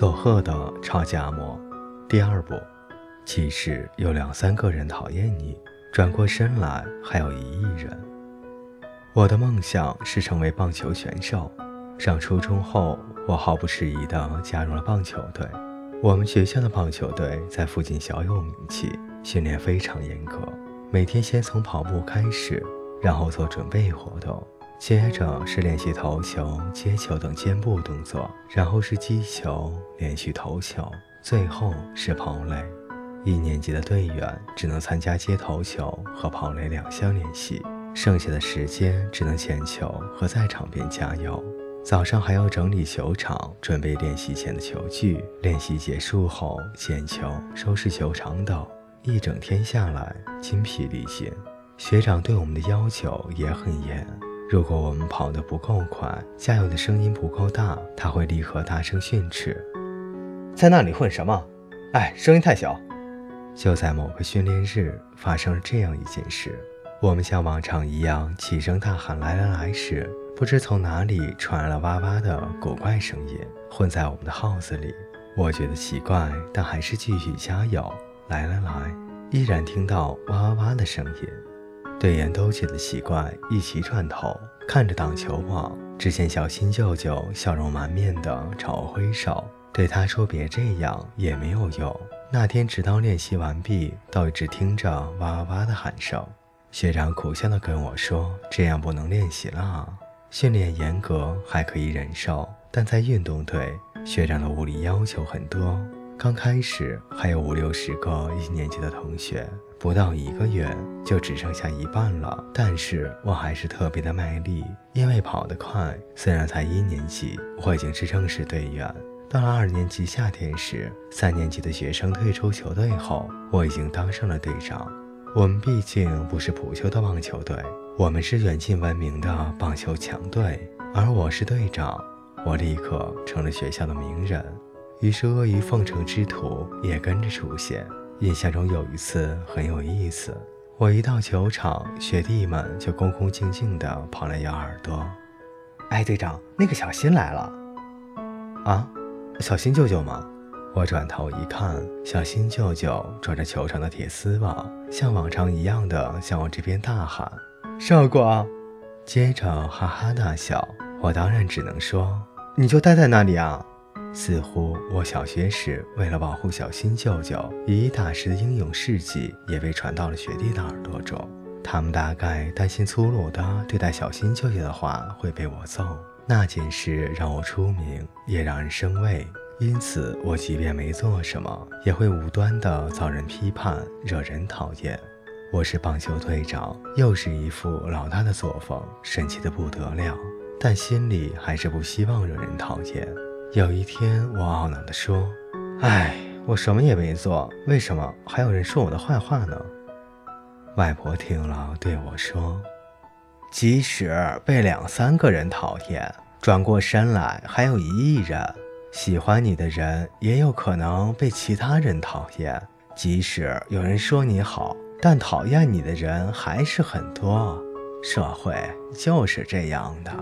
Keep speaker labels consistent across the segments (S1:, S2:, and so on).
S1: 佐贺的超级阿嬷，第二部，即使有两三个人讨厌你，转过身来还有一亿人。我的梦想是成为棒球选手。上初中后，我毫不迟疑地加入了棒球队。我们学校的棒球队在附近小有名气，训练非常严格，每天先从跑步开始，然后做准备活动。接着是练习投球、接球等肩部动作，然后是击球、连续投球，最后是跑垒。一年级的队员只能参加接投球和跑垒两项练习，剩下的时间只能捡球和在场边加油。早上还要整理球场，准备练习前的球具。练习结束后捡球、收拾球场等，一整天下来筋疲力尽。学长对我们的要求也很严。如果我们跑得不够快，加油的声音不够大，他会立刻大声训斥：“
S2: 在那里混什么？哎，声音太小！”
S1: 就在某个训练日，发生了这样一件事：我们像往常一样齐声大喊“来来来”时，不知从哪里传来了哇哇的古怪声音，混在我们的号子里。我觉得奇怪，但还是继续加油。来来来，依然听到哇哇哇的声音。队员都起了奇怪，一起转头看着挡球网，只见小新舅舅笑容满面地朝我挥手，对他说：“别这样，也没有用。”那天直到练习完毕，都一直听着哇哇哇的喊声。学长苦笑地跟我说：“这样不能练习了。训练严格还可以忍受，但在运动队，学长的物理要求很多。刚开始还有五六十个一年级的同学。”不到一个月就只剩下一半了，但是我还是特别的卖力，因为跑得快。虽然才一年级，我已经是正式队员。到了二年级夏天时，三年级的学生退出球队后，我已经当上了队长。我们毕竟不是普修的棒球队，我们是远近闻名的棒球强队，而我是队长，我立刻成了学校的名人。于是阿谀奉承之徒也跟着出现。印象中有一次很有意思，我一到球场，学弟们就恭恭敬敬地跑来咬耳朵。
S2: 哎，队长，那个小新来了。
S1: 啊，小新舅舅吗？我转头一看，小新舅舅抓着球场的铁丝网，像往常一样的向我这边大喊：“
S2: 少国！”
S1: 接着哈哈大笑。我当然只能说：“
S2: 你就待在那里啊。”
S1: 似乎我小学时为了保护小新舅舅，以一打十的英勇事迹也被传到了学弟的耳朵中。他们大概担心粗鲁的对待小新舅舅的话会被我揍。那件事让我出名，也让人生畏，因此我即便没做什么，也会无端的遭人批判，惹人讨厌。我是棒球队长，又是一副老大的作风，神气的不得了，但心里还是不希望惹人讨厌。有一天，我懊恼地说：“
S2: 哎，我什么也没做，为什么还有人说我的坏话呢？”
S1: 外婆听了对我说：“
S2: 即使被两三个人讨厌，转过身来还有一亿人喜欢你的人，也有可能被其他人讨厌。即使有人说你好，但讨厌你的人还是很多。社会就是这样的。”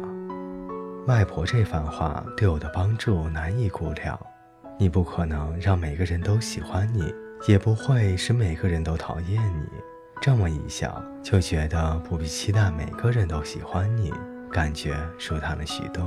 S1: 外婆这番话对我的帮助难以估量。你不可能让每个人都喜欢你，也不会使每个人都讨厌你。这么一想，就觉得不必期待每个人都喜欢你，感觉舒坦了许多。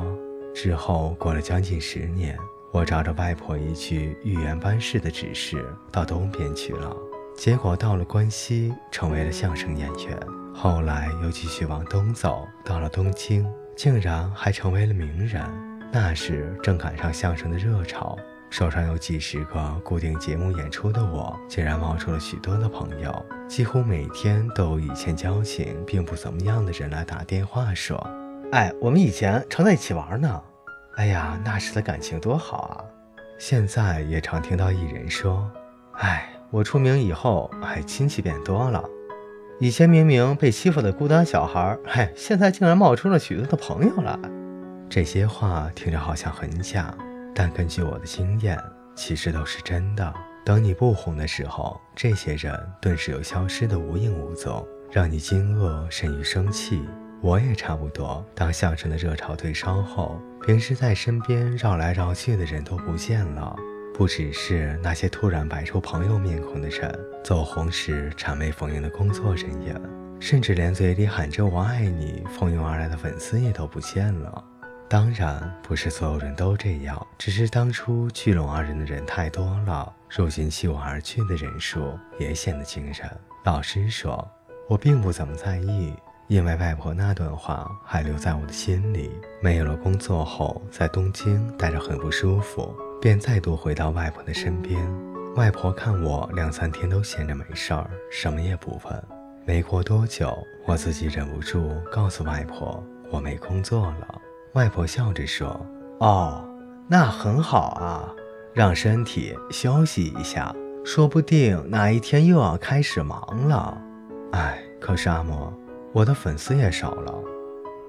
S1: 之后过了将近十年，我照着外婆一句预言般式的指示，到东边去了。结果到了关西，成为了相声演员。后来又继续往东走，到了东京。竟然还成为了名人，那时正赶上相声的热潮，手上有几十个固定节目演出的我，竟然冒出了许多的朋友，几乎每天都有以前交情并不怎么样的人来打电话说：“
S2: 哎，我们以前常在一起玩呢，
S1: 哎呀，那时的感情多好啊！”现在也常听到艺人说：“
S2: 哎，我出名以后，哎，亲戚变多了。”以前明明被欺负的孤单小孩，嘿，现在竟然冒出了许多的朋友来。
S1: 这些话听着好像很假，但根据我的经验，其实都是真的。等你不红的时候，这些人顿时又消失的无影无踪，让你惊愕甚于生气。我也差不多。当相声的热潮退烧后，平时在身边绕来绕去的人都不见了，不只是那些突然摆出朋友面孔的人，走红时谄媚逢迎的工作人员，甚至连嘴里喊着“我爱你”蜂拥而来的粉丝也都不见了。当然，不是所有人都这样，只是当初聚拢二人的人太多了，如今弃我而去的人数也显得惊人。老实说，我并不怎么在意。因为外婆那段话还留在我的心里。没有了工作后，在东京待着很不舒服，便再度回到外婆的身边。外婆看我两三天都闲着没事儿，什么也不问。没过多久，我自己忍不住告诉外婆我没工作了。外婆笑着说：“
S2: 哦，那很好啊，让身体休息一下，说不定哪一天又要开始忙了。”
S1: 哎，可是阿嬷。我的粉丝也少了，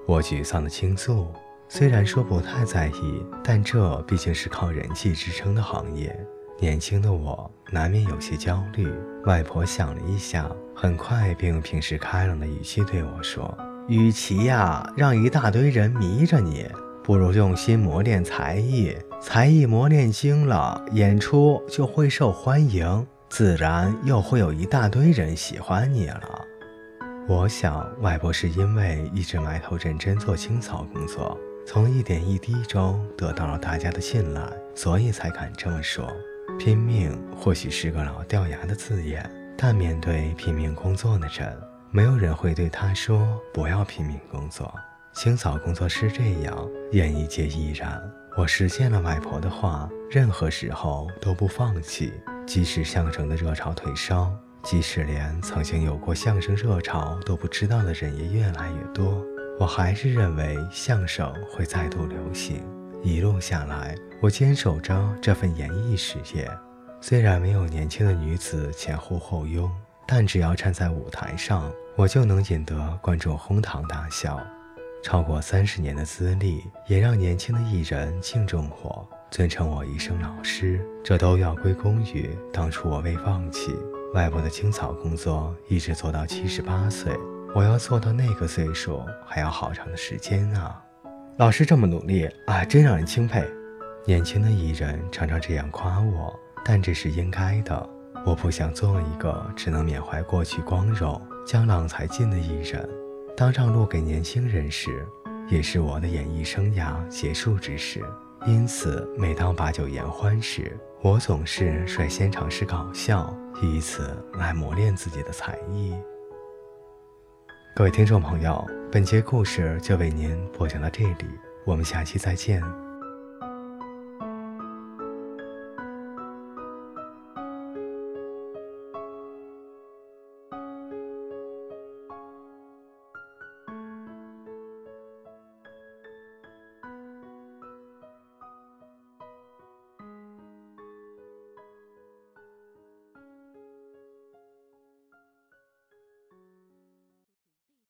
S1: 我沮丧的倾诉。虽然说不太在意，但这毕竟是靠人气支撑的行业。年轻的我难免有些焦虑。外婆想了一下，很快便用平时开朗的语气对我说：“
S2: 与其呀让一大堆人迷着你，不如用心磨练才艺。才艺磨练精了，演出就会受欢迎，自然又会有一大堆人喜欢你了。”
S1: 我想，外婆是因为一直埋头认真做清扫工作，从一点一滴中得到了大家的信赖，所以才敢这么说。拼命或许是个老掉牙的字眼，但面对拼命工作的人，没有人会对他说不要拼命工作。清扫工作是这样，演艺界依然。我实现了外婆的话，任何时候都不放弃，即使相声的热潮退烧。即使连曾经有过相声热潮都不知道的人也越来越多，我还是认为相声会再度流行。一路下来，我坚守着这份演艺事业。虽然没有年轻的女子前呼后拥，但只要站在舞台上，我就能引得观众哄堂大笑。超过三十年的资历，也让年轻的艺人敬重我，尊称我一声老师。这都要归功于当初我未放弃。外婆的清扫工作一直做到七十八岁，我要做到那个岁数还要好长的时间啊！
S2: 老师这么努力啊，真让人钦佩。
S1: 年轻的艺人常常这样夸我，但这是应该的。我不想做一个只能缅怀过去光荣、江郎才尽的艺人。当让路给年轻人时，也是我的演艺生涯结束之时。因此，每当把酒言欢时，我总是率先尝试搞笑。以此来磨练自己的才艺。各位听众朋友，本节故事就为您播讲到这里，我们下期再见。